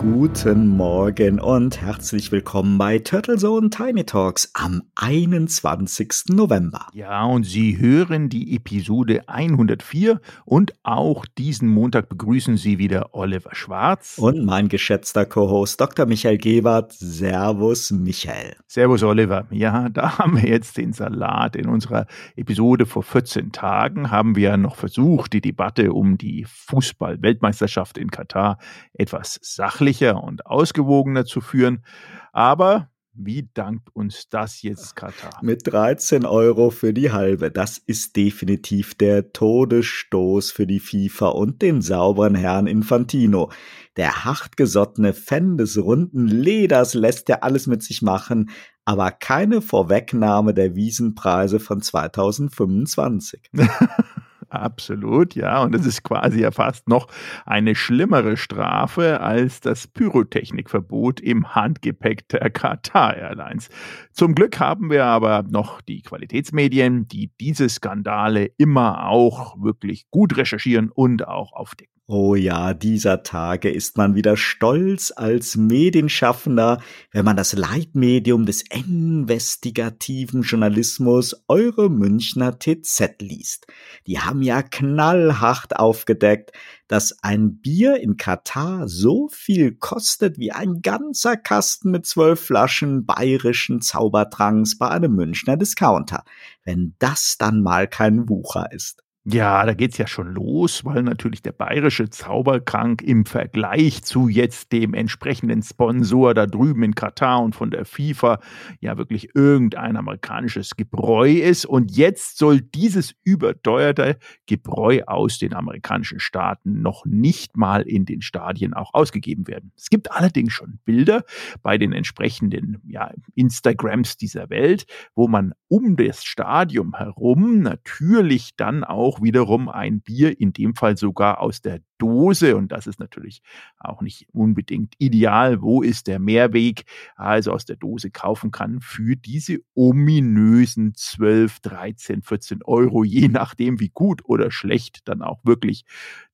Guten Morgen und herzlich willkommen bei Turtle Zone Tiny Talks am 21. November. Ja, und Sie hören die Episode 104 und auch diesen Montag begrüßen Sie wieder Oliver Schwarz. Und mein geschätzter Co-Host Dr. Michael Gebert. Servus, Michael. Servus, Oliver. Ja, da haben wir jetzt den Salat. In unserer Episode vor 14 Tagen haben wir noch versucht, die Debatte um die Fußball-Weltmeisterschaft in Katar etwas sachlich sachlicher und ausgewogener zu führen. Aber wie dankt uns das jetzt Katar? Mit 13 Euro für die halbe. Das ist definitiv der Todesstoß für die FIFA und den sauberen Herrn Infantino. Der hartgesottene Fan des runden Leders lässt ja alles mit sich machen, aber keine Vorwegnahme der Wiesenpreise von 2025. Absolut, ja. Und es ist quasi ja fast noch eine schlimmere Strafe als das Pyrotechnikverbot im Handgepäck der Qatar Airlines. Zum Glück haben wir aber noch die Qualitätsmedien, die diese Skandale immer auch wirklich gut recherchieren und auch aufdecken. Oh ja, dieser Tage ist man wieder stolz als Medienschaffender, wenn man das Leitmedium des investigativen Journalismus Eure Münchner TZ liest. Die haben ja knallhart aufgedeckt, dass ein Bier in Katar so viel kostet wie ein ganzer Kasten mit zwölf Flaschen bayerischen Zaubertranks bei einem Münchner Discounter. Wenn das dann mal kein Wucher ist. Ja, da geht's ja schon los, weil natürlich der bayerische Zauberkrank im Vergleich zu jetzt dem entsprechenden Sponsor da drüben in Katar und von der FIFA ja wirklich irgendein amerikanisches Gebräu ist. Und jetzt soll dieses überteuerte Gebräu aus den amerikanischen Staaten noch nicht mal in den Stadien auch ausgegeben werden. Es gibt allerdings schon Bilder bei den entsprechenden ja, Instagrams dieser Welt, wo man um das Stadion herum natürlich dann auch wiederum ein Bier, in dem Fall sogar aus der Dose. Und das ist natürlich auch nicht unbedingt ideal. Wo ist der Mehrweg? Also aus der Dose kaufen kann für diese ominösen 12, 13, 14 Euro, je nachdem, wie gut oder schlecht dann auch wirklich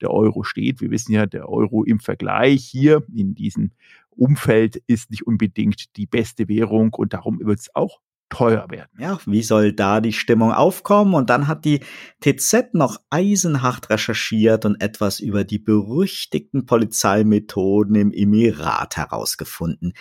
der Euro steht. Wir wissen ja, der Euro im Vergleich hier in diesem Umfeld ist nicht unbedingt die beste Währung und darum wird es auch teuer werden. Ja, wie soll da die Stimmung aufkommen? Und dann hat die TZ noch eisenhart recherchiert und etwas über die berüchtigten Polizeimethoden im Emirat herausgefunden.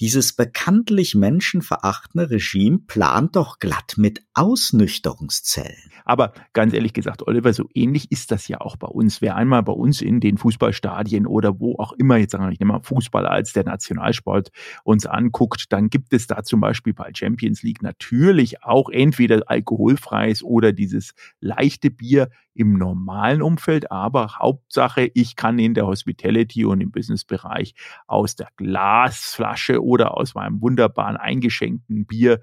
Dieses bekanntlich menschenverachtende Regime plant doch glatt mit Ausnüchterungszellen. Aber ganz ehrlich gesagt, Oliver, so ähnlich ist das ja auch bei uns. Wer einmal bei uns in den Fußballstadien oder wo auch immer, jetzt sagen wir nicht immer Fußball als der Nationalsport uns anguckt, dann gibt es da zum Beispiel bei Champions League League natürlich auch entweder alkoholfreies oder dieses leichte Bier im normalen Umfeld, aber Hauptsache, ich kann in der Hospitality und im Businessbereich aus der Glasflasche oder aus meinem wunderbaren eingeschenkten Bier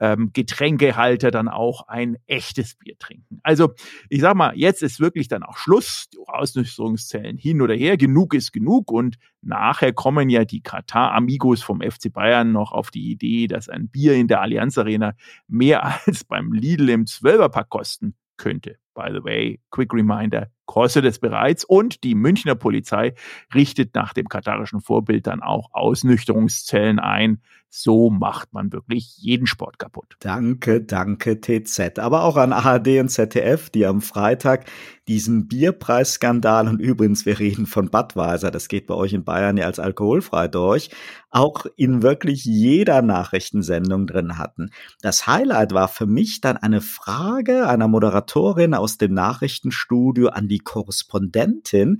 ähm, Getränkehalter dann auch ein echtes Bier trinken. Also ich sag mal, jetzt ist wirklich dann auch Schluss, die Ausnüchterungszellen hin oder her, genug ist genug und nachher kommen ja die Katar-Amigos vom FC Bayern noch auf die Idee, dass ein Bier in der Allianz Arena mehr als beim Lidl im Zwölferpack kosten könnte. By the way, quick reminder, kostet es bereits und die Münchner Polizei richtet nach dem katarischen Vorbild dann auch Ausnüchterungszellen ein. So macht man wirklich jeden Sport kaputt. Danke, danke TZ. Aber auch an ARD und ZDF, die am Freitag diesen Bierpreisskandal und übrigens, wir reden von Budweiser, das geht bei euch in Bayern ja als alkoholfrei durch, auch in wirklich jeder Nachrichtensendung drin hatten. Das Highlight war für mich dann eine Frage einer Moderatorin aus dem Nachrichtenstudio an die Korrespondentin,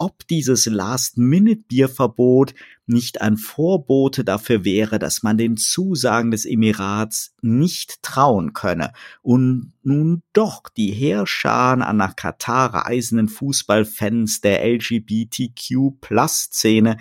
ob dieses Last-Minute-Bierverbot nicht ein Vorbote dafür wäre, dass man den Zusagen des Emirats nicht trauen könne. Und nun doch die Heerscharen an nach Katar reisenden Fußballfans der LGBTQ-Plus-Szene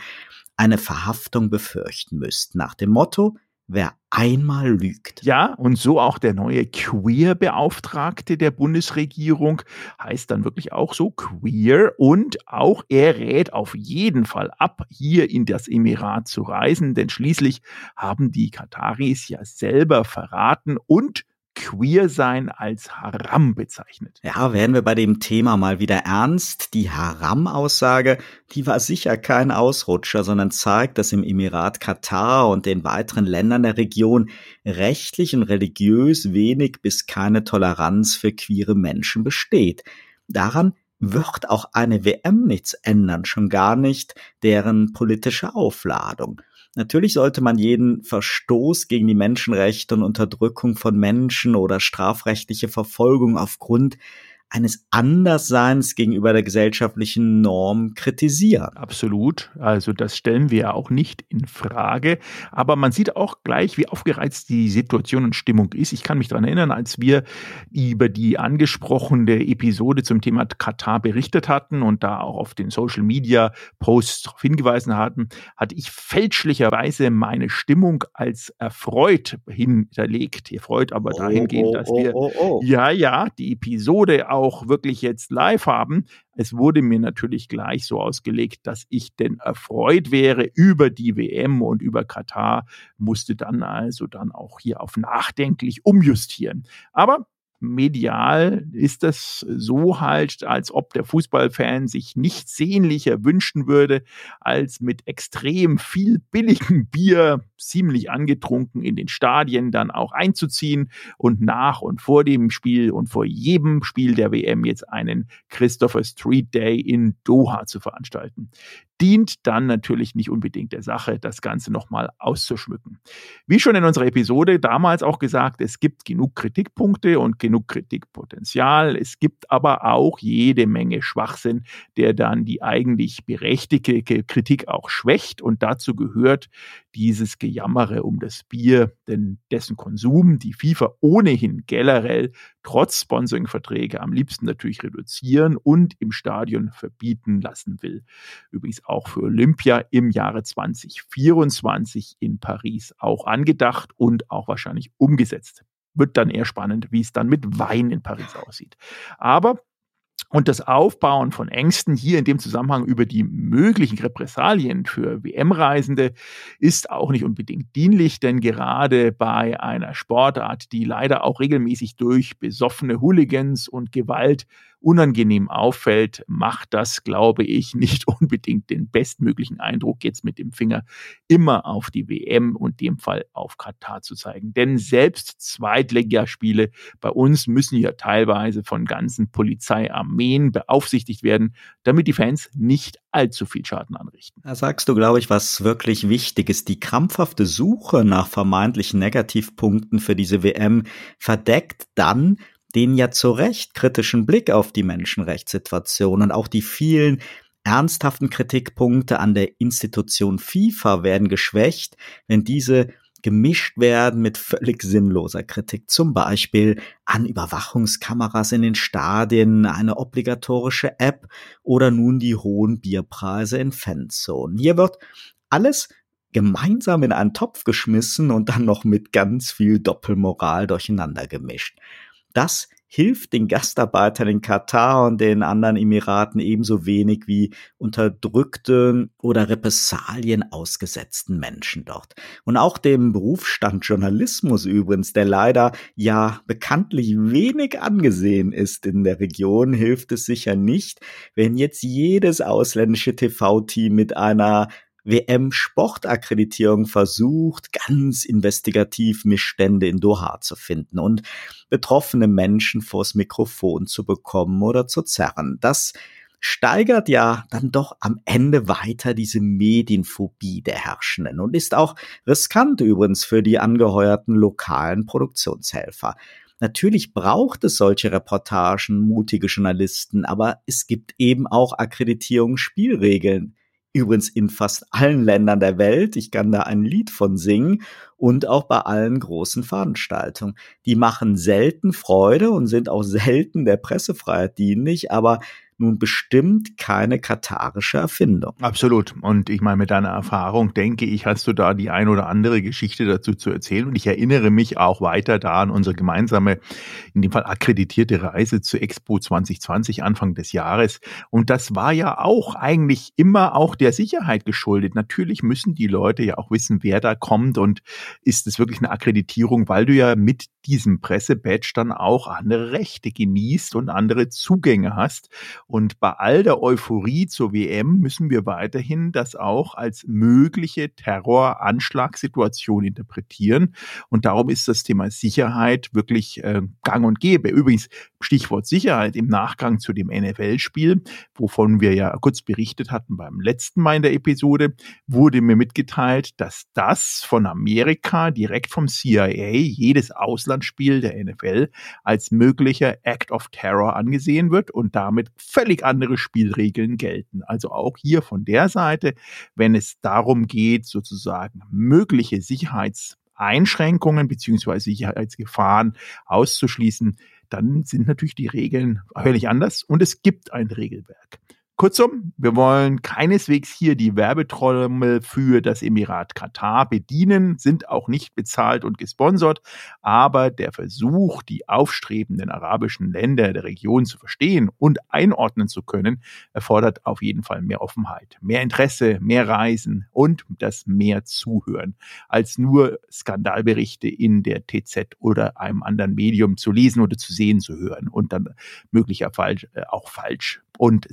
eine Verhaftung befürchten müssten, nach dem Motto, wer einmal lügt. Ja, und so auch der neue Queer-Beauftragte der Bundesregierung heißt dann wirklich auch so queer und auch er rät auf jeden Fall ab, hier in das Emirat zu reisen, denn schließlich haben die Kataris ja selber verraten und Queer-Sein als Haram bezeichnet. Ja, werden wir bei dem Thema mal wieder ernst. Die Haram-Aussage, die war sicher kein Ausrutscher, sondern zeigt, dass im Emirat Katar und den weiteren Ländern der Region rechtlich und religiös wenig bis keine Toleranz für queere Menschen besteht. Daran wird auch eine WM nichts ändern, schon gar nicht deren politische Aufladung. Natürlich sollte man jeden Verstoß gegen die Menschenrechte und Unterdrückung von Menschen oder strafrechtliche Verfolgung aufgrund eines Andersseins gegenüber der gesellschaftlichen Norm kritisieren. Absolut. Also das stellen wir auch nicht in Frage. Aber man sieht auch gleich, wie aufgereizt die Situation und Stimmung ist. Ich kann mich daran erinnern, als wir über die angesprochene Episode zum Thema Katar berichtet hatten und da auch auf den Social Media Posts darauf hingewiesen hatten, hatte ich fälschlicherweise meine Stimmung als erfreut hinterlegt. Erfreut aber oh, dahingehend, oh, dass wir, oh, oh, oh, ja, ja, die Episode auch wirklich jetzt live haben. Es wurde mir natürlich gleich so ausgelegt, dass ich denn erfreut wäre über die WM und über Katar, musste dann also dann auch hier auf nachdenklich umjustieren. Aber medial ist das so halt, als ob der Fußballfan sich nichts sehnlicher wünschen würde, als mit extrem viel billigem Bier ziemlich angetrunken in den Stadien dann auch einzuziehen und nach und vor dem Spiel und vor jedem Spiel der WM jetzt einen Christopher Street Day in Doha zu veranstalten dient dann natürlich nicht unbedingt der Sache, das Ganze nochmal auszuschmücken. Wie schon in unserer Episode damals auch gesagt, es gibt genug Kritikpunkte und genug Kritikpotenzial. Es gibt aber auch jede Menge Schwachsinn, der dann die eigentlich berechtigte Kritik auch schwächt. Und dazu gehört dieses Gejammere um das Bier, denn dessen Konsum die FIFA ohnehin generell trotz Sponsoringverträge am liebsten natürlich reduzieren und im Stadion verbieten lassen will. Übrigens auch für Olympia im Jahre 2024 in Paris auch angedacht und auch wahrscheinlich umgesetzt. Wird dann eher spannend, wie es dann mit Wein in Paris aussieht. Aber und das Aufbauen von Ängsten hier in dem Zusammenhang über die möglichen Repressalien für WM-Reisende ist auch nicht unbedingt dienlich, denn gerade bei einer Sportart, die leider auch regelmäßig durch besoffene Hooligans und Gewalt unangenehm auffällt, macht das, glaube ich, nicht unbedingt den bestmöglichen Eindruck, jetzt mit dem Finger immer auf die WM und dem Fall auf Katar zu zeigen. Denn selbst Zweitligaspiele bei uns müssen ja teilweise von ganzen Polizeiarmeen beaufsichtigt werden, damit die Fans nicht allzu viel Schaden anrichten. Da sagst du, glaube ich, was wirklich wichtig ist. Die krampfhafte Suche nach vermeintlichen Negativpunkten für diese WM verdeckt dann, den ja zu Recht kritischen Blick auf die Menschenrechtssituation und auch die vielen ernsthaften Kritikpunkte an der Institution FIFA werden geschwächt, wenn diese gemischt werden mit völlig sinnloser Kritik, zum Beispiel an Überwachungskameras in den Stadien, eine obligatorische App oder nun die hohen Bierpreise in Fanzonen. Hier wird alles gemeinsam in einen Topf geschmissen und dann noch mit ganz viel Doppelmoral durcheinander gemischt. Das hilft den Gastarbeitern in Katar und den anderen Emiraten ebenso wenig wie unterdrückten oder Repressalien ausgesetzten Menschen dort. Und auch dem Berufsstand Journalismus übrigens, der leider ja bekanntlich wenig angesehen ist in der Region, hilft es sicher nicht, wenn jetzt jedes ausländische TV-Team mit einer WM-Sportakkreditierung versucht, ganz investigativ Missstände in Doha zu finden und betroffene Menschen vors Mikrofon zu bekommen oder zu zerren. Das steigert ja dann doch am Ende weiter diese Medienphobie der Herrschenden und ist auch riskant übrigens für die angeheuerten lokalen Produktionshelfer. Natürlich braucht es solche Reportagen, mutige Journalisten, aber es gibt eben auch Akkreditierungsspielregeln. Übrigens in fast allen Ländern der Welt. Ich kann da ein Lied von singen und auch bei allen großen Veranstaltungen. Die machen selten Freude und sind auch selten der Pressefreiheit dienlich, aber nun bestimmt keine katarische Erfindung. Absolut. Und ich meine, mit deiner Erfahrung denke ich, hast du da die ein oder andere Geschichte dazu zu erzählen. Und ich erinnere mich auch weiter da an unsere gemeinsame, in dem Fall akkreditierte Reise zur Expo 2020 Anfang des Jahres. Und das war ja auch eigentlich immer auch der Sicherheit geschuldet. Natürlich müssen die Leute ja auch wissen, wer da kommt und ist es wirklich eine Akkreditierung, weil du ja mit diesem Pressebadge dann auch andere Rechte genießt und andere Zugänge hast. Und bei all der Euphorie zur WM müssen wir weiterhin das auch als mögliche Terroranschlagssituation interpretieren. Und darum ist das Thema Sicherheit wirklich äh, gang und gäbe. Übrigens, Stichwort Sicherheit im Nachgang zu dem NFL-Spiel, wovon wir ja kurz berichtet hatten beim letzten Mal in der Episode, wurde mir mitgeteilt, dass das von Amerika direkt vom CIA jedes Auslandsspiel der NFL als möglicher Act of Terror angesehen wird und damit völlig andere Spielregeln gelten. Also auch hier von der Seite, wenn es darum geht, sozusagen mögliche Sicherheitseinschränkungen beziehungsweise Sicherheitsgefahren auszuschließen, dann sind natürlich die Regeln völlig anders und es gibt ein Regelwerk. Kurzum, wir wollen keineswegs hier die Werbetrommel für das Emirat Katar bedienen, sind auch nicht bezahlt und gesponsert, aber der Versuch, die aufstrebenden arabischen Länder der Region zu verstehen und einordnen zu können, erfordert auf jeden Fall mehr Offenheit, mehr Interesse, mehr Reisen und das mehr Zuhören, als nur Skandalberichte in der TZ oder einem anderen Medium zu lesen oder zu sehen, zu hören und dann möglicherweise äh, auch falsch und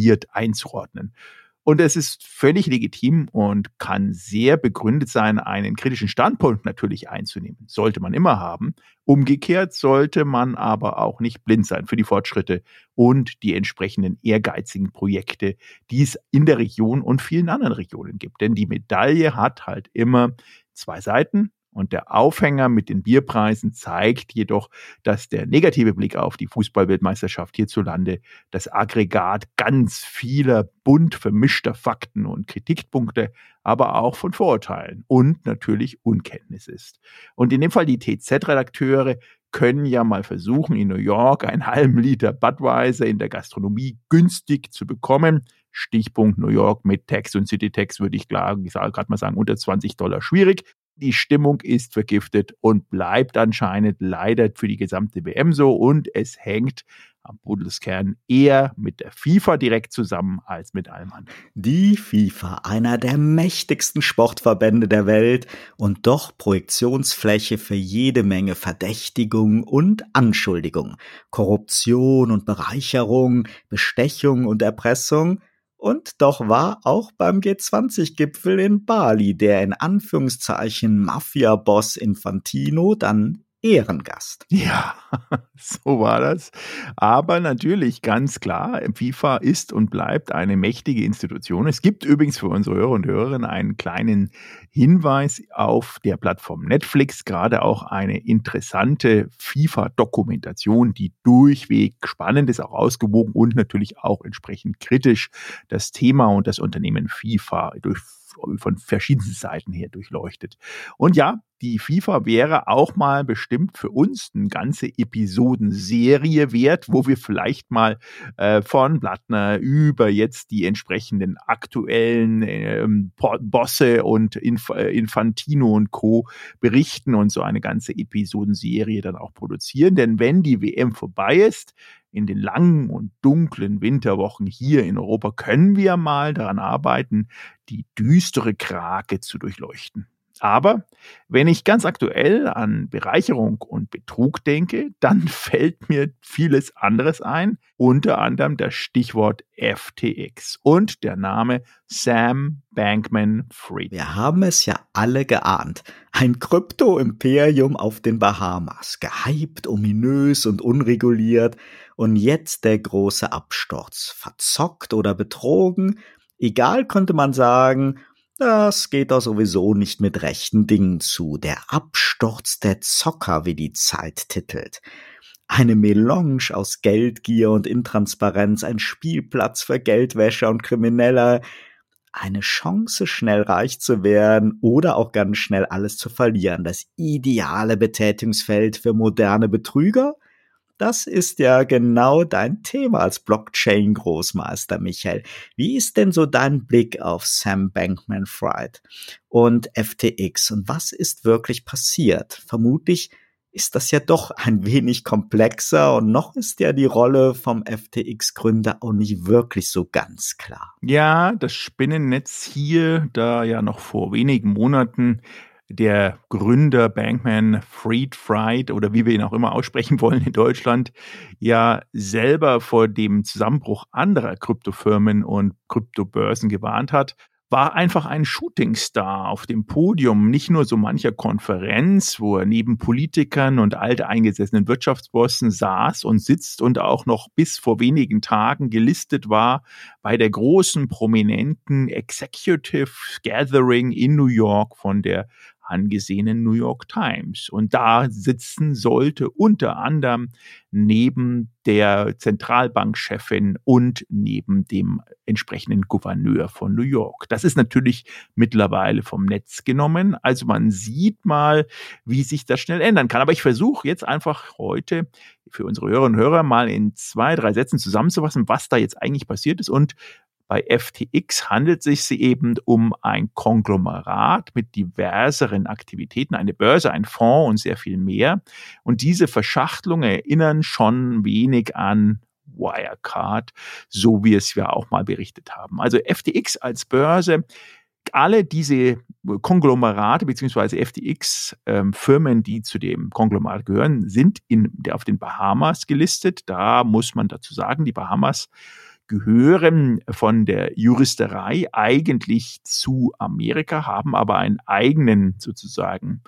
skandaliert einzuordnen. Und es ist völlig legitim und kann sehr begründet sein, einen kritischen Standpunkt natürlich einzunehmen. Sollte man immer haben. Umgekehrt sollte man aber auch nicht blind sein für die Fortschritte und die entsprechenden ehrgeizigen Projekte, die es in der Region und vielen anderen Regionen gibt. Denn die Medaille hat halt immer zwei Seiten. Und der Aufhänger mit den Bierpreisen zeigt jedoch, dass der negative Blick auf die Fußballweltmeisterschaft hierzulande das Aggregat ganz vieler bunt vermischter Fakten und Kritikpunkte, aber auch von Vorurteilen und natürlich Unkenntnis ist. Und in dem Fall die TZ-Redakteure können ja mal versuchen, in New York einen halben Liter Budweiser in der Gastronomie günstig zu bekommen. Stichpunkt New York mit Tax und City Tax würde ich gerade mal sagen, unter 20 Dollar schwierig die Stimmung ist vergiftet und bleibt anscheinend leider für die gesamte WM so und es hängt am Budelskern eher mit der FIFA direkt zusammen als mit allem anderen. Die FIFA, einer der mächtigsten Sportverbände der Welt und doch Projektionsfläche für jede Menge Verdächtigung und Anschuldigung, Korruption und Bereicherung, Bestechung und Erpressung, und doch war auch beim G20-Gipfel in Bali der in Anführungszeichen Mafia-Boss Infantino dann Ehrengast. Ja, so war das. Aber natürlich ganz klar, FIFA ist und bleibt eine mächtige Institution. Es gibt übrigens für unsere Hörer und Hörerinnen einen kleinen Hinweis auf der Plattform Netflix, gerade auch eine interessante FIFA-Dokumentation, die durchweg spannend ist, auch ausgewogen und natürlich auch entsprechend kritisch das Thema und das Unternehmen FIFA durch von verschiedensten Seiten her durchleuchtet. Und ja, die FIFA wäre auch mal bestimmt für uns eine ganze Episodenserie wert, wo wir vielleicht mal äh, von Blattner über jetzt die entsprechenden aktuellen ähm, Bosse und Inf äh, Infantino und Co. berichten und so eine ganze Episodenserie dann auch produzieren. Denn wenn die WM vorbei ist, in den langen und dunklen Winterwochen hier in Europa können wir mal daran arbeiten, die düstere Krake zu durchleuchten. Aber wenn ich ganz aktuell an Bereicherung und Betrug denke, dann fällt mir vieles anderes ein, unter anderem das Stichwort FTX und der Name Sam Bankman Fried. Wir haben es ja alle geahnt. Ein Krypto-Imperium auf den Bahamas, gehypt, ominös und unreguliert. Und jetzt der große Absturz. Verzockt oder betrogen? Egal konnte man sagen, das geht doch sowieso nicht mit rechten Dingen zu. Der Absturz der Zocker, wie die Zeit titelt. Eine Melange aus Geldgier und Intransparenz, ein Spielplatz für Geldwäscher und Kriminelle, eine Chance, schnell reich zu werden oder auch ganz schnell alles zu verlieren. Das ideale Betätigungsfeld für moderne Betrüger das ist ja genau dein Thema als Blockchain-Großmeister, Michael. Wie ist denn so dein Blick auf Sam Bankman-Fried und FTX und was ist wirklich passiert? Vermutlich ist das ja doch ein wenig komplexer und noch ist ja die Rolle vom FTX-Gründer auch nicht wirklich so ganz klar. Ja, das Spinnennetz hier, da ja noch vor wenigen Monaten der Gründer Bankman Fried Fried oder wie wir ihn auch immer aussprechen wollen in Deutschland, ja selber vor dem Zusammenbruch anderer Kryptofirmen und Kryptobörsen gewarnt hat, war einfach ein Shootingstar auf dem Podium, nicht nur so mancher Konferenz, wo er neben Politikern und alteingesessenen Wirtschaftsbossen saß und sitzt und auch noch bis vor wenigen Tagen gelistet war bei der großen prominenten Executive Gathering in New York von der angesehenen New York Times. Und da sitzen sollte unter anderem neben der Zentralbankchefin und neben dem entsprechenden Gouverneur von New York. Das ist natürlich mittlerweile vom Netz genommen. Also man sieht mal, wie sich das schnell ändern kann. Aber ich versuche jetzt einfach heute für unsere Hörerinnen und Hörer mal in zwei, drei Sätzen zusammenzufassen, was da jetzt eigentlich passiert ist und bei FTX handelt es sich eben um ein Konglomerat mit diverseren Aktivitäten, eine Börse, ein Fonds und sehr viel mehr. Und diese Verschachtelungen erinnern schon wenig an Wirecard, so wie es wir auch mal berichtet haben. Also FTX als Börse alle diese Konglomerate beziehungsweise FTX-Firmen, ähm, die zu dem Konglomerat gehören, sind in, auf den Bahamas gelistet. Da muss man dazu sagen, die Bahamas gehören von der Juristerei eigentlich zu Amerika, haben aber einen eigenen sozusagen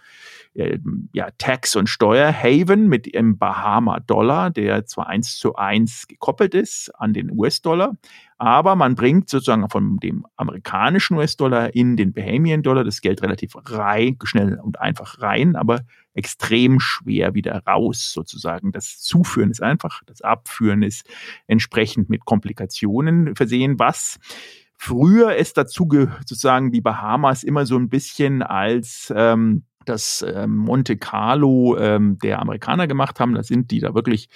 äh, ja, Tax- und Steuerhaven mit dem Bahama-Dollar, der zwar eins zu eins gekoppelt ist an den US-Dollar, aber man bringt sozusagen von dem amerikanischen US-Dollar in den Bahamian-Dollar das Geld relativ rein, schnell und einfach rein, aber extrem schwer wieder raus sozusagen. Das Zuführen ist einfach, das Abführen ist entsprechend mit Komplikationen versehen, was früher es dazu sozusagen die Bahamas immer so ein bisschen als ähm, das ähm, Monte Carlo ähm, der Amerikaner gemacht haben. Da sind die da wirklich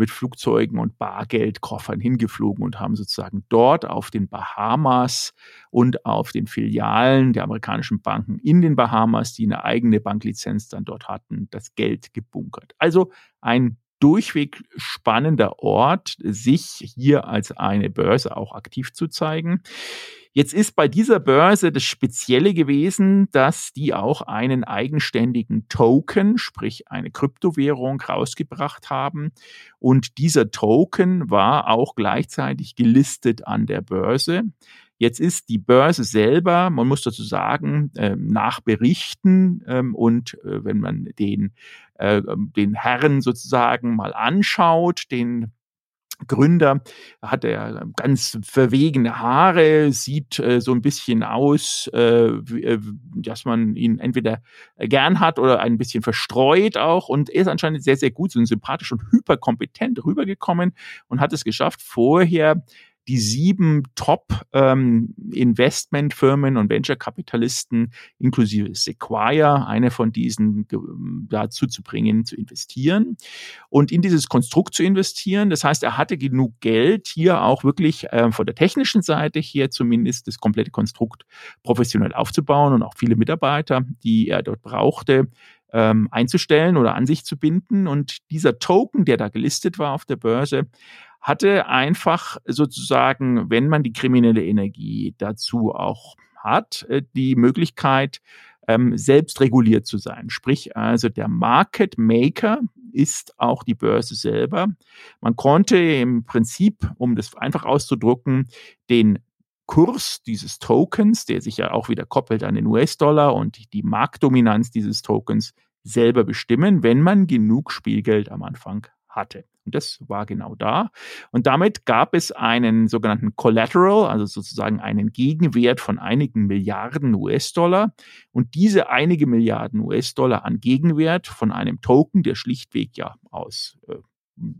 mit Flugzeugen und Bargeldkoffern hingeflogen und haben sozusagen dort auf den Bahamas und auf den Filialen der amerikanischen Banken in den Bahamas, die eine eigene Banklizenz dann dort hatten, das Geld gebunkert. Also ein durchweg spannender Ort, sich hier als eine Börse auch aktiv zu zeigen. Jetzt ist bei dieser Börse das Spezielle gewesen, dass die auch einen eigenständigen Token, sprich eine Kryptowährung, rausgebracht haben. Und dieser Token war auch gleichzeitig gelistet an der Börse. Jetzt ist die Börse selber, man muss dazu sagen, ähm, nach Berichten ähm, und äh, wenn man den, äh, den Herren sozusagen mal anschaut, den Gründer, hat er ganz verwegene Haare, sieht äh, so ein bisschen aus, äh, äh, dass man ihn entweder gern hat oder ein bisschen verstreut auch. Und ist anscheinend sehr, sehr gut, so sympathisch und hyperkompetent rübergekommen und hat es geschafft, vorher die sieben Top-Investmentfirmen ähm, und Venture-Kapitalisten inklusive Sequoia, eine von diesen, dazu zu bringen, zu investieren und in dieses Konstrukt zu investieren. Das heißt, er hatte genug Geld, hier auch wirklich äh, von der technischen Seite her zumindest das komplette Konstrukt professionell aufzubauen und auch viele Mitarbeiter, die er dort brauchte, ähm, einzustellen oder an sich zu binden. Und dieser Token, der da gelistet war auf der Börse, hatte einfach sozusagen, wenn man die kriminelle Energie dazu auch hat, äh, die Möglichkeit, ähm, selbst reguliert zu sein. Sprich also der Market Maker ist auch die Börse selber. Man konnte im Prinzip, um das einfach auszudrücken, den Kurs dieses Tokens, der sich ja auch wieder koppelt an den US-Dollar und die Marktdominanz dieses Tokens selber bestimmen, wenn man genug Spielgeld am Anfang hatte. Und das war genau da. Und damit gab es einen sogenannten Collateral, also sozusagen einen Gegenwert von einigen Milliarden US-Dollar. Und diese einige Milliarden US-Dollar an Gegenwert von einem Token, der schlichtweg ja aus äh,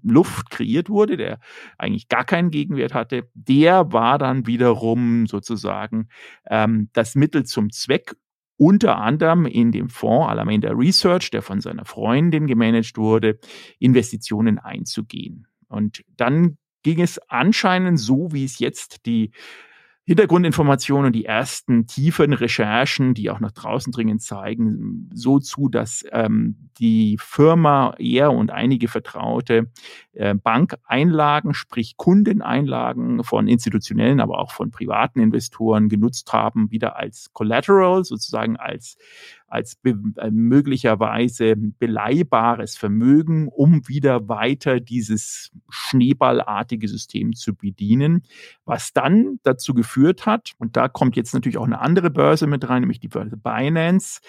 Luft kreiert wurde, der eigentlich gar keinen Gegenwert hatte, der war dann wiederum sozusagen ähm, das Mittel zum Zweck, unter anderem in dem Fonds Alameda Research, der von seiner Freundin gemanagt wurde, Investitionen einzugehen. Und dann ging es anscheinend so, wie es jetzt die Hintergrundinformationen und die ersten tiefen Recherchen, die auch nach draußen dringen, zeigen so zu, dass ähm, die Firma, er und einige Vertraute äh, Bankeinlagen, sprich Kundeneinlagen von institutionellen, aber auch von privaten Investoren genutzt haben, wieder als Collateral, sozusagen als als be äh, möglicherweise beleihbares Vermögen, um wieder weiter dieses schneeballartige System zu bedienen, was dann dazu geführt hat, und da kommt jetzt natürlich auch eine andere Börse mit rein, nämlich die Börse Binance,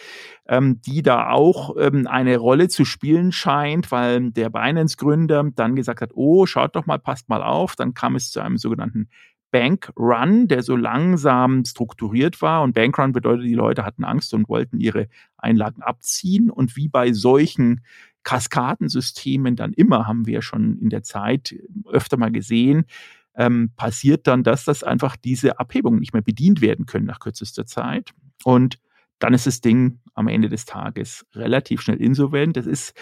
ähm, die da auch ähm, eine Rolle zu spielen scheint, weil der Binance-Gründer dann gesagt hat, oh, schaut doch mal, passt mal auf, dann kam es zu einem sogenannten Bankrun, der so langsam strukturiert war. Und Bankrun bedeutet, die Leute hatten Angst und wollten ihre Einlagen abziehen. Und wie bei solchen Kaskadensystemen dann immer, haben wir schon in der Zeit öfter mal gesehen, ähm, passiert dann, dass das einfach diese Abhebungen nicht mehr bedient werden können nach kürzester Zeit. Und dann ist das Ding am Ende des Tages relativ schnell insolvent. Das ist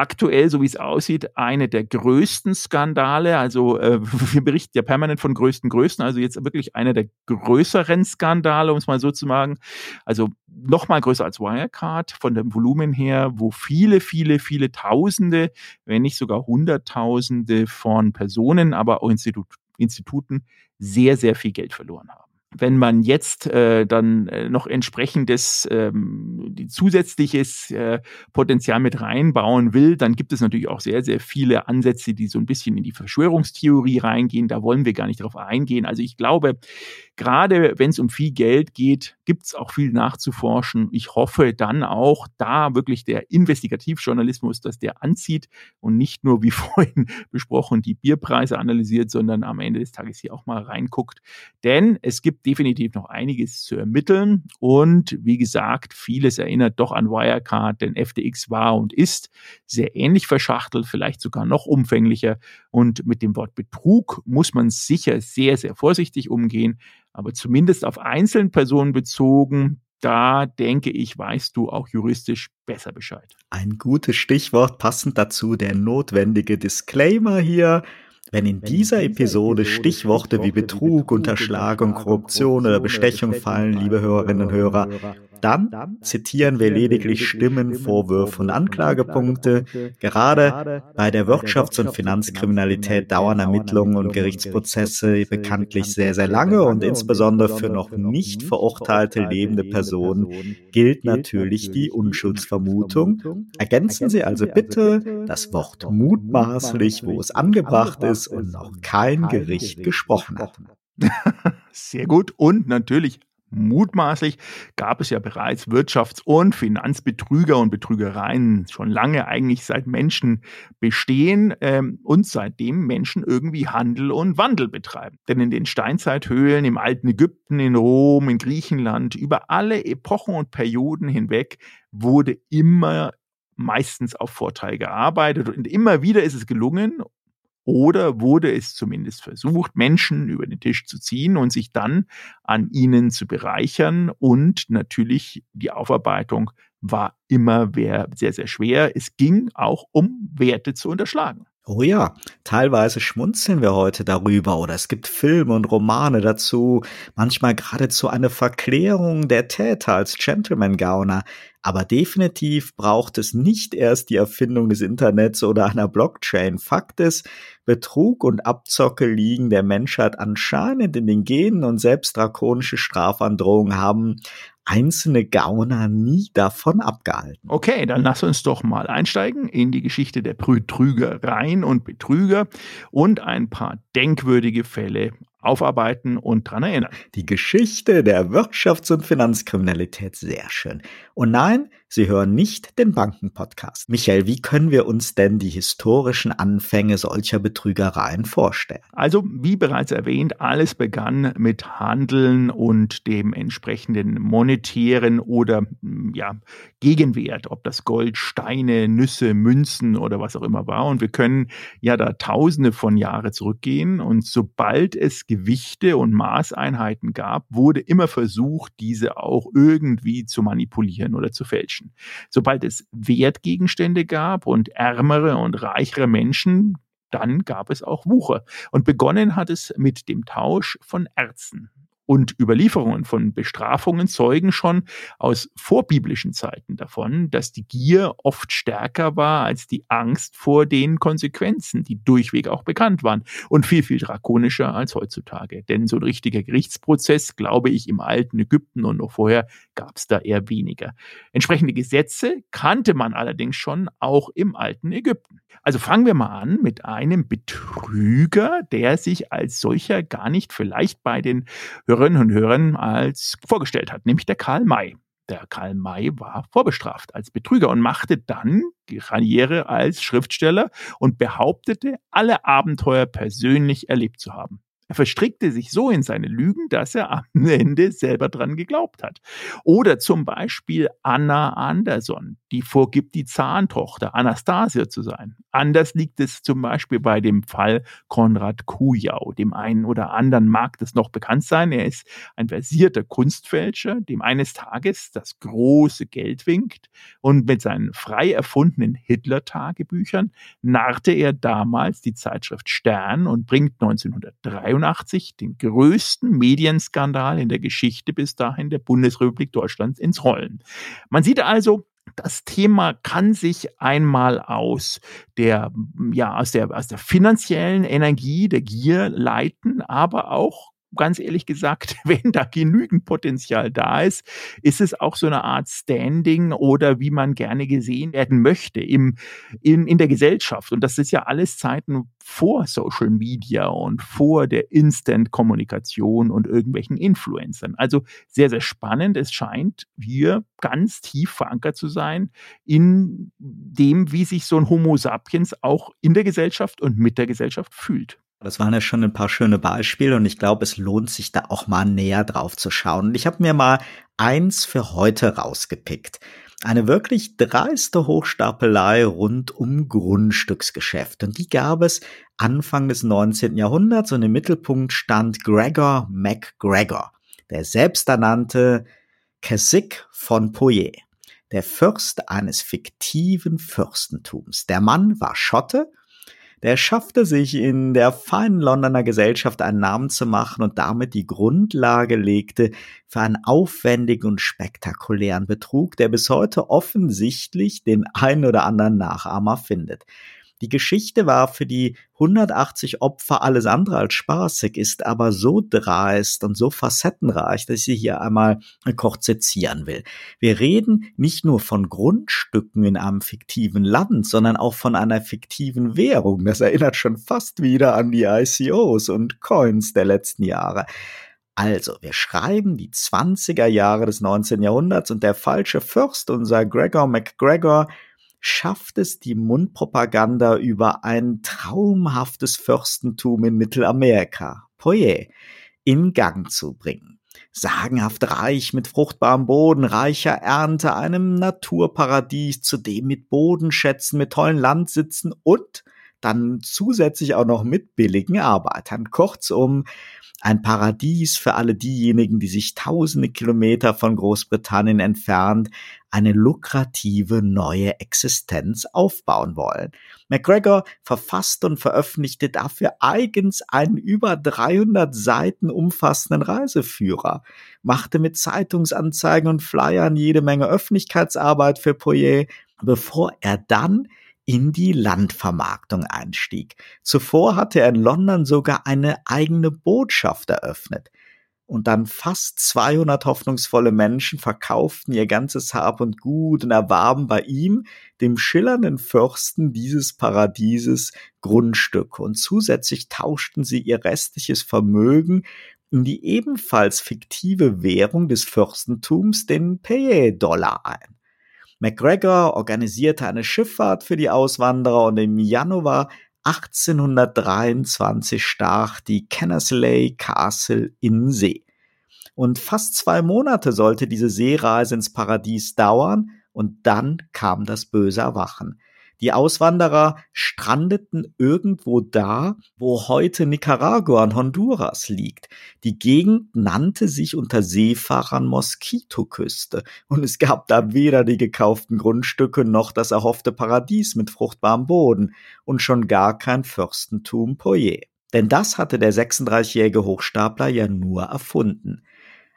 aktuell, so wie es aussieht, eine der größten Skandale. Also äh, wir berichten ja permanent von größten Größen, also jetzt wirklich einer der größeren Skandale, um es mal so zu sagen. Also noch mal größer als Wirecard von dem Volumen her, wo viele, viele, viele Tausende, wenn nicht sogar Hunderttausende von Personen, aber auch Institut, Instituten sehr, sehr viel Geld verloren haben wenn man jetzt äh, dann äh, noch entsprechendes ähm, zusätzliches äh, Potenzial mit reinbauen will, dann gibt es natürlich auch sehr, sehr viele Ansätze, die so ein bisschen in die Verschwörungstheorie reingehen. Da wollen wir gar nicht drauf eingehen. Also ich glaube, gerade wenn es um viel Geld geht, gibt es auch viel nachzuforschen. Ich hoffe dann auch, da wirklich der Investigativjournalismus, dass der anzieht und nicht nur, wie vorhin besprochen, die Bierpreise analysiert, sondern am Ende des Tages hier auch mal reinguckt. Denn es gibt definitiv noch einiges zu ermitteln. Und wie gesagt, vieles erinnert doch an Wirecard, denn FTX war und ist sehr ähnlich verschachtelt, vielleicht sogar noch umfänglicher. Und mit dem Wort Betrug muss man sicher sehr, sehr vorsichtig umgehen. Aber zumindest auf einzelne Personen bezogen, da denke ich, weißt du auch juristisch besser Bescheid. Ein gutes Stichwort, passend dazu der notwendige Disclaimer hier. Wenn in dieser Episode Stichworte wie Betrug, Unterschlagung, Korruption oder Bestechung fallen, liebe Hörerinnen und Hörer, dann zitieren wir lediglich Stimmen, Vorwürfe und Anklagepunkte. Gerade bei der Wirtschafts- und Finanzkriminalität dauern Ermittlungen und Gerichtsprozesse bekanntlich sehr, sehr lange und insbesondere für noch nicht verurteilte lebende Personen gilt natürlich die Unschuldsvermutung. Ergänzen Sie also bitte das Wort mutmaßlich, wo es angebracht ist und noch kein Gericht gesprochen hat. Sehr gut. Und natürlich Mutmaßlich gab es ja bereits Wirtschafts- und Finanzbetrüger und Betrügereien schon lange, eigentlich seit Menschen bestehen ähm, und seitdem Menschen irgendwie Handel und Wandel betreiben. Denn in den Steinzeithöhlen im alten Ägypten, in Rom, in Griechenland, über alle Epochen und Perioden hinweg wurde immer meistens auf Vorteil gearbeitet und immer wieder ist es gelungen, oder wurde es zumindest versucht, Menschen über den Tisch zu ziehen und sich dann an ihnen zu bereichern. Und natürlich die Aufarbeitung war immer sehr, sehr schwer. Es ging auch um Werte zu unterschlagen. Oh ja, teilweise schmunzeln wir heute darüber oder es gibt Filme und Romane dazu, manchmal geradezu eine Verklärung der Täter als Gentleman-Gauner. Aber definitiv braucht es nicht erst die Erfindung des Internets oder einer Blockchain. Fakt ist, Betrug und Abzocke liegen der Menschheit anscheinend in den Genen und selbst drakonische Strafandrohungen haben einzelne Gauner nie davon abgehalten. Okay, dann lass uns doch mal einsteigen in die Geschichte der Betrügereien und Betrüger und ein paar denkwürdige Fälle aufarbeiten und dran erinnern. Die Geschichte der Wirtschafts- und Finanzkriminalität sehr schön. Und nein, Sie hören nicht den Bankenpodcast. Michael, wie können wir uns denn die historischen Anfänge solcher Betrügereien vorstellen? Also, wie bereits erwähnt, alles begann mit Handeln und dem entsprechenden monetären oder hm, ja, Gegenwert, ob das Gold, Steine, Nüsse, Münzen oder was auch immer war. Und wir können ja da tausende von Jahre zurückgehen. Und sobald es Gewichte und Maßeinheiten gab, wurde immer versucht, diese auch irgendwie zu manipulieren oder zu fälschen. Menschen. Sobald es Wertgegenstände gab und ärmere und reichere Menschen, dann gab es auch Wucher. Und begonnen hat es mit dem Tausch von Erzen. Und Überlieferungen von Bestrafungen zeugen schon aus vorbiblischen Zeiten davon, dass die Gier oft stärker war als die Angst vor den Konsequenzen, die durchweg auch bekannt waren und viel, viel drakonischer als heutzutage. Denn so ein richtiger Gerichtsprozess, glaube ich, im alten Ägypten und noch vorher gab es da eher weniger. Entsprechende Gesetze kannte man allerdings schon auch im alten Ägypten. Also fangen wir mal an mit einem Betrüger, der sich als solcher gar nicht vielleicht bei den Hörerinnen und Hörern als vorgestellt hat, nämlich der Karl May. Der Karl May war vorbestraft als Betrüger und machte dann Karriere als Schriftsteller und behauptete, alle Abenteuer persönlich erlebt zu haben. Er verstrickte sich so in seine Lügen, dass er am Ende selber dran geglaubt hat. Oder zum Beispiel Anna Anderson, die vorgibt, die Zahntochter Anastasia zu sein. Anders liegt es zum Beispiel bei dem Fall Konrad Kujau. Dem einen oder anderen mag das noch bekannt sein. Er ist ein versierter Kunstfälscher, dem eines Tages das große Geld winkt und mit seinen frei erfundenen Hitler-Tagebüchern narrte er damals die Zeitschrift Stern und bringt 1933 1983 den größten Medienskandal in der Geschichte bis dahin der Bundesrepublik Deutschland ins Rollen. Man sieht also, das Thema kann sich einmal aus der, ja, aus der, aus der finanziellen Energie, der Gier leiten, aber auch ganz ehrlich gesagt, wenn da genügend Potenzial da ist, ist es auch so eine Art Standing oder wie man gerne gesehen werden möchte im, in, in der Gesellschaft. Und das ist ja alles Zeiten vor Social Media und vor der Instant-Kommunikation und irgendwelchen Influencern. Also sehr, sehr spannend. Es scheint hier ganz tief verankert zu sein in dem, wie sich so ein Homo sapiens auch in der Gesellschaft und mit der Gesellschaft fühlt. Das waren ja schon ein paar schöne Beispiele und ich glaube, es lohnt sich da auch mal näher drauf zu schauen. Und ich habe mir mal eins für heute rausgepickt. Eine wirklich dreiste Hochstapelei rund um Grundstücksgeschäft. Und die gab es Anfang des 19. Jahrhunderts und im Mittelpunkt stand Gregor MacGregor, der selbsternannte Keswick von Poyer, der Fürst eines fiktiven Fürstentums. Der Mann war Schotte der schaffte sich in der feinen Londoner Gesellschaft einen Namen zu machen und damit die Grundlage legte für einen aufwendigen und spektakulären Betrug, der bis heute offensichtlich den einen oder anderen Nachahmer findet. Die Geschichte war für die 180 Opfer alles andere als spaßig, ist aber so dreist und so facettenreich, dass ich sie hier einmal kurz sezieren will. Wir reden nicht nur von Grundstücken in einem fiktiven Land, sondern auch von einer fiktiven Währung. Das erinnert schon fast wieder an die ICOs und Coins der letzten Jahre. Also, wir schreiben die 20er Jahre des 19. Jahrhunderts und der falsche Fürst, unser Gregor MacGregor, schafft es die Mundpropaganda über ein traumhaftes Fürstentum in Mittelamerika, Poye, in Gang zu bringen. Sagenhaft reich mit fruchtbarem Boden, reicher Ernte, einem Naturparadies, zudem mit Bodenschätzen, mit tollen Landsitzen und dann zusätzlich auch noch mit billigen Arbeitern. Kurzum, ein Paradies für alle diejenigen, die sich tausende Kilometer von Großbritannien entfernt eine lukrative neue Existenz aufbauen wollen. McGregor verfasste und veröffentlichte dafür eigens einen über 300 Seiten umfassenden Reiseführer, machte mit Zeitungsanzeigen und Flyern jede Menge Öffentlichkeitsarbeit für Poyer, bevor er dann in die Landvermarktung einstieg. Zuvor hatte er in London sogar eine eigene Botschaft eröffnet. Und dann fast 200 hoffnungsvolle Menschen verkauften ihr ganzes Hab und Gut und erwarben bei ihm, dem schillernden Fürsten dieses Paradieses, Grundstücke. Und zusätzlich tauschten sie ihr restliches Vermögen in die ebenfalls fiktive Währung des Fürstentums, den Paye-Dollar ein. MacGregor organisierte eine Schifffahrt für die Auswanderer und im Januar 1823 stach die Kennersley Castle in See. Und fast zwei Monate sollte diese Seereise ins Paradies dauern, und dann kam das böse Erwachen. Die Auswanderer strandeten irgendwo da, wo heute Nicaragua und Honduras liegt. Die Gegend nannte sich unter Seefahrern Moskitoküste und es gab da weder die gekauften Grundstücke noch das erhoffte Paradies mit fruchtbarem Boden und schon gar kein Fürstentum Poyer. Denn das hatte der 36-jährige Hochstapler ja nur erfunden.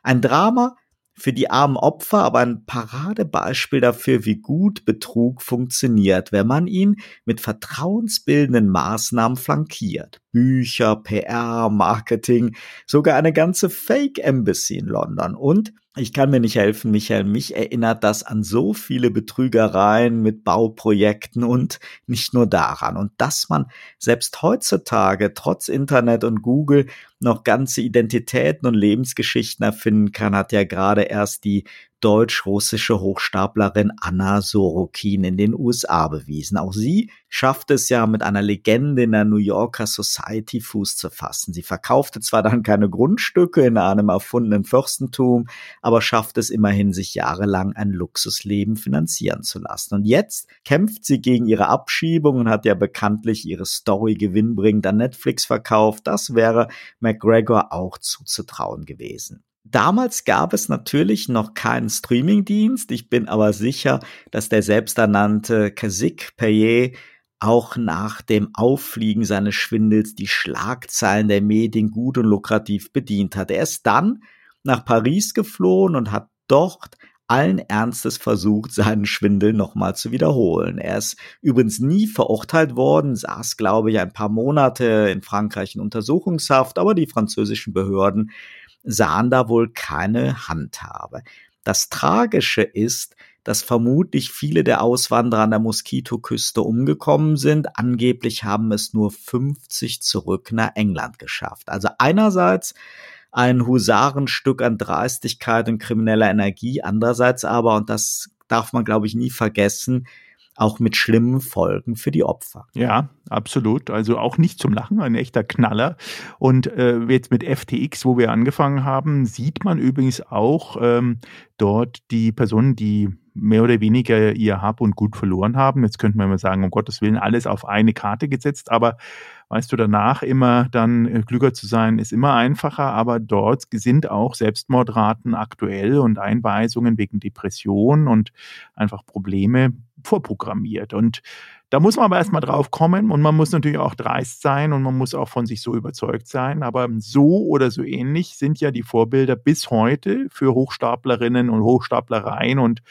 Ein Drama, für die armen Opfer aber ein Paradebeispiel dafür, wie gut Betrug funktioniert, wenn man ihn mit vertrauensbildenden Maßnahmen flankiert. Bücher, PR, Marketing, sogar eine ganze Fake Embassy in London und ich kann mir nicht helfen, Michael. Mich erinnert das an so viele Betrügereien mit Bauprojekten und nicht nur daran. Und dass man selbst heutzutage trotz Internet und Google noch ganze Identitäten und Lebensgeschichten erfinden kann, hat ja gerade erst die deutsch-russische Hochstaplerin Anna Sorokin in den USA bewiesen. Auch sie schafft es ja mit einer Legende in der New Yorker Society Fuß zu fassen. Sie verkaufte zwar dann keine Grundstücke in einem erfundenen Fürstentum, aber schafft es immerhin, sich jahrelang ein Luxusleben finanzieren zu lassen. Und jetzt kämpft sie gegen ihre Abschiebung und hat ja bekanntlich ihre Story gewinnbringend an Netflix verkauft. Das wäre McGregor auch zuzutrauen gewesen. Damals gab es natürlich noch keinen Streamingdienst. Ich bin aber sicher, dass der selbsternannte Kasik Payet auch nach dem Auffliegen seines Schwindels die Schlagzeilen der Medien gut und lukrativ bedient hat. Er ist dann nach Paris geflohen und hat dort allen Ernstes versucht, seinen Schwindel nochmal zu wiederholen. Er ist übrigens nie verurteilt worden, saß, glaube ich, ein paar Monate in Frankreich in Untersuchungshaft, aber die französischen Behörden sahen da wohl keine Handhabe. Das Tragische ist, dass vermutlich viele der Auswanderer an der Moskitoküste umgekommen sind. Angeblich haben es nur 50 zurück nach England geschafft. Also einerseits ein Husarenstück an Dreistigkeit und krimineller Energie, andererseits aber, und das darf man, glaube ich, nie vergessen, auch mit schlimmen Folgen für die Opfer. Ja, absolut. Also auch nicht zum Lachen, ein echter Knaller. Und äh, jetzt mit FTX, wo wir angefangen haben, sieht man übrigens auch ähm, dort die Personen, die mehr oder weniger ihr Hab und Gut verloren haben. Jetzt könnte man immer sagen, um Gottes Willen, alles auf eine Karte gesetzt, aber weißt du, danach immer dann äh, klüger zu sein, ist immer einfacher, aber dort sind auch Selbstmordraten aktuell und Einweisungen wegen Depression und einfach Probleme vorprogrammiert. Und da muss man aber erstmal drauf kommen und man muss natürlich auch dreist sein und man muss auch von sich so überzeugt sein. Aber so oder so ähnlich sind ja die Vorbilder bis heute für Hochstaplerinnen und Hochstaplereien und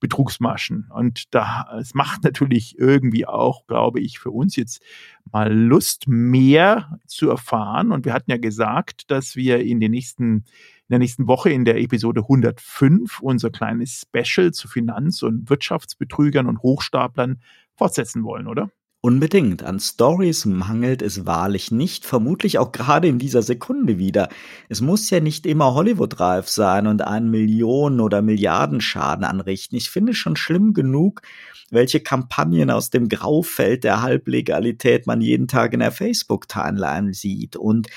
Betrugsmaschen. Und da, es macht natürlich irgendwie auch, glaube ich, für uns jetzt mal Lust, mehr zu erfahren. Und wir hatten ja gesagt, dass wir in den nächsten in der nächsten Woche in der Episode 105 unser kleines Special zu Finanz- und Wirtschaftsbetrügern und Hochstaplern fortsetzen wollen, oder? Unbedingt. An Stories mangelt es wahrlich nicht, vermutlich auch gerade in dieser Sekunde wieder. Es muss ja nicht immer Hollywood-reif sein und einen Millionen- oder Milliardenschaden anrichten. Ich finde schon schlimm genug, welche Kampagnen aus dem Graufeld der Halblegalität man jeden Tag in der Facebook-Timeline sieht und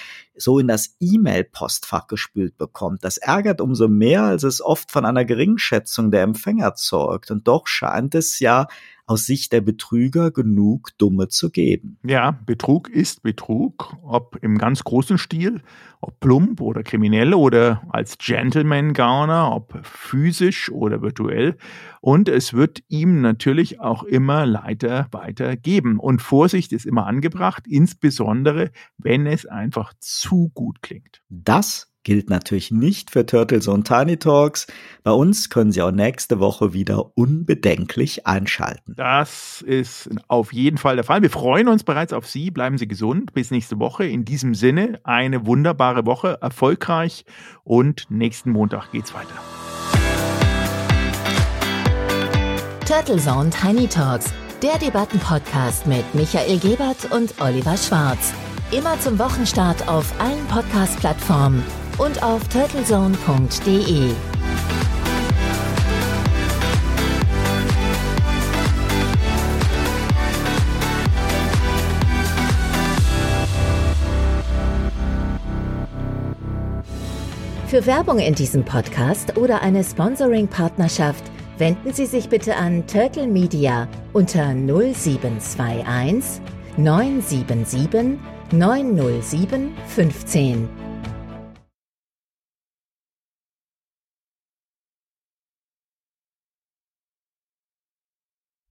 so in das E-Mail-Postfach gespült bekommt. Das ärgert umso mehr, als es oft von einer Geringschätzung der Empfänger zeugt. Und doch scheint es ja aus Sicht der Betrüger genug Dumme zu geben. Ja, Betrug ist Betrug, ob im ganz großen Stil, ob plump oder kriminell oder als Gentleman-Gauner, ob physisch oder virtuell. Und es wird ihm natürlich auch immer Leiter weiter geben. Und Vorsicht ist immer angebracht, insbesondere wenn es einfach zu gut klingt. Das gilt natürlich nicht für Turtles und Tiny Talks. Bei uns können Sie auch nächste Woche wieder unbedenklich einschalten. Das ist auf jeden Fall der Fall. Wir freuen uns bereits auf Sie. Bleiben Sie gesund. Bis nächste Woche. In diesem Sinne eine wunderbare Woche, erfolgreich und nächsten Montag geht's weiter. Turtle Zone Tiny Talks, der Debattenpodcast mit Michael Gebert und Oliver Schwarz. Immer zum Wochenstart auf allen Podcast-Plattformen und auf turtlezone.de. Für Werbung in diesem Podcast oder eine Sponsoring-Partnerschaft wenden Sie sich bitte an Turtle Media unter 0721 977 907 15.